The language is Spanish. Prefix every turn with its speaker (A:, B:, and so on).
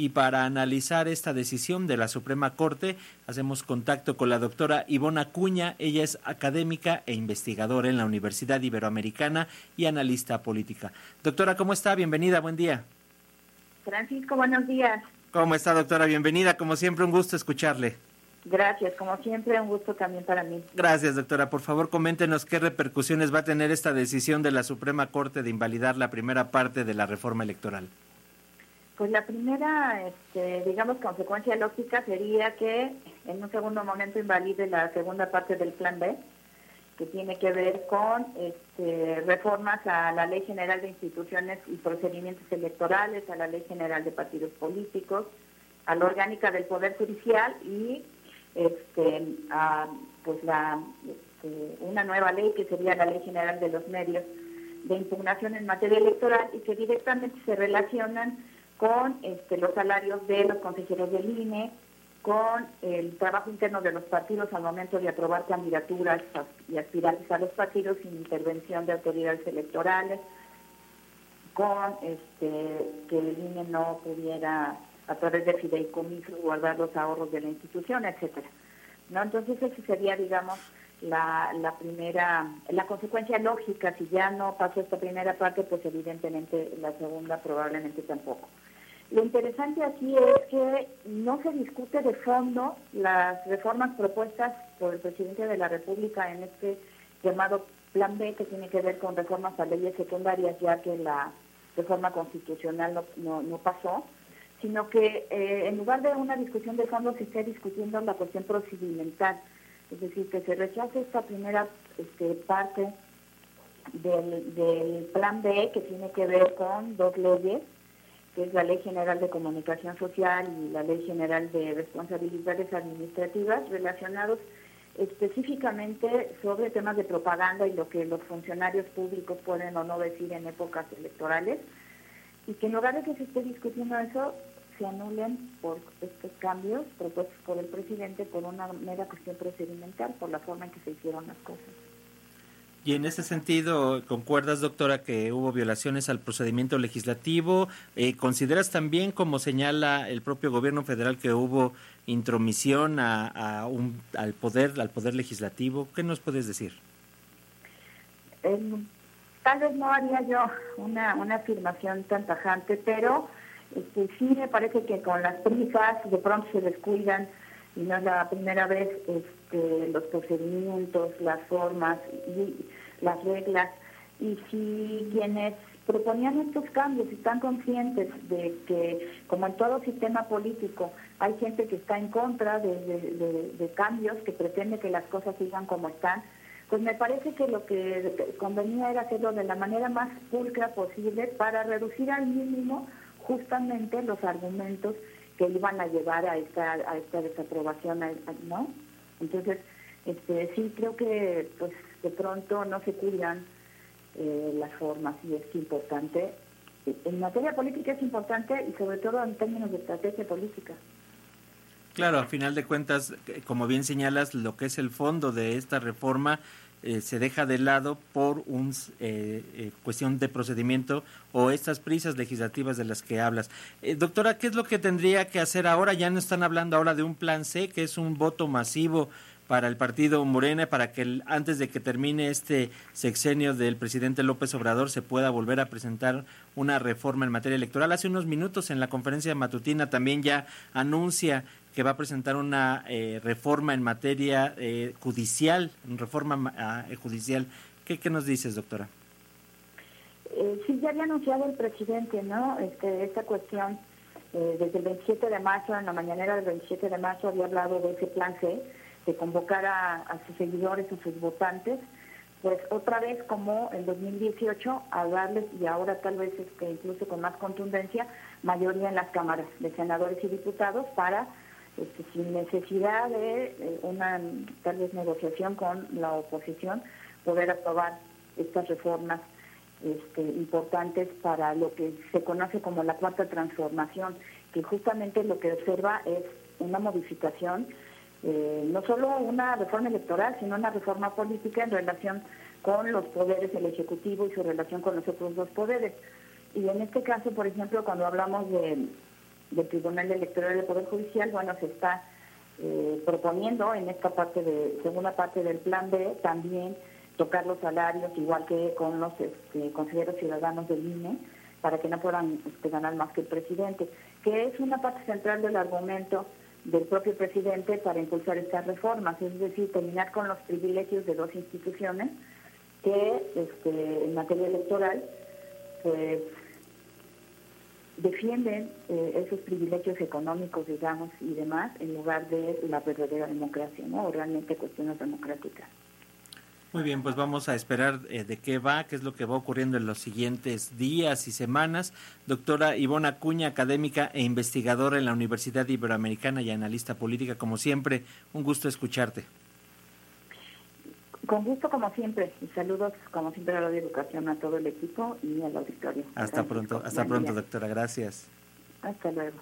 A: y para analizar esta decisión de la Suprema Corte hacemos contacto con la doctora Ivona Cuña. Ella es académica e investigadora en la Universidad Iberoamericana y analista política. Doctora, ¿cómo está? Bienvenida, buen día.
B: Francisco, buenos días.
A: ¿Cómo está, doctora? Bienvenida. Como siempre, un gusto escucharle.
B: Gracias, como siempre, un gusto también para mí.
A: Gracias, doctora. Por favor, coméntenos qué repercusiones va a tener esta decisión de la Suprema Corte de invalidar la primera parte de la reforma electoral.
B: Pues la primera, este, digamos, consecuencia lógica sería que en un segundo momento invalide la segunda parte del Plan B, que tiene que ver con este, reformas a la Ley General de Instituciones y Procedimientos Electorales, a la Ley General de Partidos Políticos, a la orgánica del Poder Judicial y este, a, pues la, este, una nueva ley que sería la Ley General de los Medios de Impugnación en materia electoral y que directamente se relacionan con este, los salarios de los consejeros del INE, con el trabajo interno de los partidos al momento de aprobar candidaturas y aspirantes a los partidos sin intervención de autoridades electorales, con este, que el INE no pudiera a través de fideicomisos guardar los ahorros de la institución, etcétera. ¿No? Entonces esa sería, digamos, la, la primera, la consecuencia lógica, si ya no pasó esta primera parte, pues evidentemente la segunda probablemente tampoco. Lo interesante aquí es que no se discute de fondo las reformas propuestas por el presidente de la República en este llamado Plan B, que tiene que ver con reformas a leyes secundarias, ya que la reforma constitucional no, no, no pasó sino que eh, en lugar de una discusión de fondo se esté discutiendo la cuestión procedimental, es decir, que se rechace esta primera este, parte del, plan B que tiene que ver con dos leyes, que es la Ley General de Comunicación Social y la Ley General de Responsabilidades Administrativas, relacionados específicamente sobre temas de propaganda y lo que los funcionarios públicos pueden o no decir en épocas electorales y que en lugar de que se esté discutiendo eso, se anulen por estos cambios propuestos por el presidente por una mera cuestión procedimental, por la forma en que se hicieron las cosas.
A: Y en ese sentido, ¿concuerdas, doctora, que hubo violaciones al procedimiento legislativo? Eh, ¿Consideras también, como señala el propio gobierno federal, que hubo intromisión a, un, al poder, al poder legislativo? ¿Qué nos puedes decir?
B: tal vez no haría yo una, una afirmación tan tajante, pero este, sí me parece que con las prisas de pronto se descuidan y no es la primera vez este, los procedimientos, las formas y las reglas. Y si quienes proponían estos cambios están conscientes de que, como en todo sistema político, hay gente que está en contra de cambios, que pretende que las cosas sigan como están, pues me parece que lo que convenía era hacerlo de la manera más pulcra posible para reducir al mínimo justamente los argumentos que iban a llevar a esta, a esta desaprobación, ¿no? Entonces, este, sí creo que pues de pronto no se cuidan eh, las formas y es importante. En materia política es importante y sobre todo en términos de estrategia política.
A: Claro, a final de cuentas, eh, como bien señalas, lo que es el fondo de esta reforma eh, se deja de lado por una eh, eh, cuestión de procedimiento o estas prisas legislativas de las que hablas. doctora, ¿qué es lo que tendría que hacer ahora? Ya no están hablando ahora de un plan C, que es un voto masivo para el partido Morena para que antes de que termine este sexenio del presidente López Obrador se pueda volver a presentar una reforma en materia electoral. Hace unos minutos en la conferencia matutina también ya anuncia que va a presentar una eh, reforma en materia eh, judicial, reforma ah, judicial. ¿Qué, ¿Qué, nos dices, doctora?
B: Eh, sí, ya había anunciado el presidente, ¿no? Este, esta cuestión, desde el 27 de marzo, en la mañanera del 27 de marzo, había hablado de ese plan C, de convocar a, sus seguidores, a sus votantes, pues otra vez como en 2018 a darles, y ahora tal vez este, incluso con más contundencia, mayoría en las cámaras de senadores y diputados para, este, sin necesidad de una tal vez negociación con la oposición, poder aprobar estas reformas este, importantes para lo que se conoce como la cuarta transformación, que justamente lo que observa es una modificación eh, no solo una reforma electoral, sino una reforma política en relación con los poderes del Ejecutivo y su relación con los otros dos poderes. Y en este caso, por ejemplo, cuando hablamos de del Tribunal Electoral del Poder Judicial, bueno, se está eh, proponiendo en esta parte de segunda parte del plan B también tocar los salarios igual que con los este, consejeros ciudadanos del INE para que no puedan este, ganar más que el presidente, que es una parte central del argumento del propio presidente para impulsar estas reformas, es decir, terminar con los privilegios de dos instituciones que este, en materia electoral pues defienden eh, esos privilegios económicos, digamos, y demás, en lugar de la verdadera democracia, ¿no? O realmente cuestiones democráticas.
A: Muy bien, pues vamos a esperar eh, de qué va, qué es lo que va ocurriendo en los siguientes días y semanas. Doctora Ivona Cuña, académica e investigadora en la Universidad Iberoamericana y analista política, como siempre, un gusto escucharte.
B: Con gusto, como siempre, y saludos, como siempre, a la educación, a todo el equipo y al auditorio.
A: Hasta pronto, hasta pronto, doctora, gracias.
B: Hasta luego.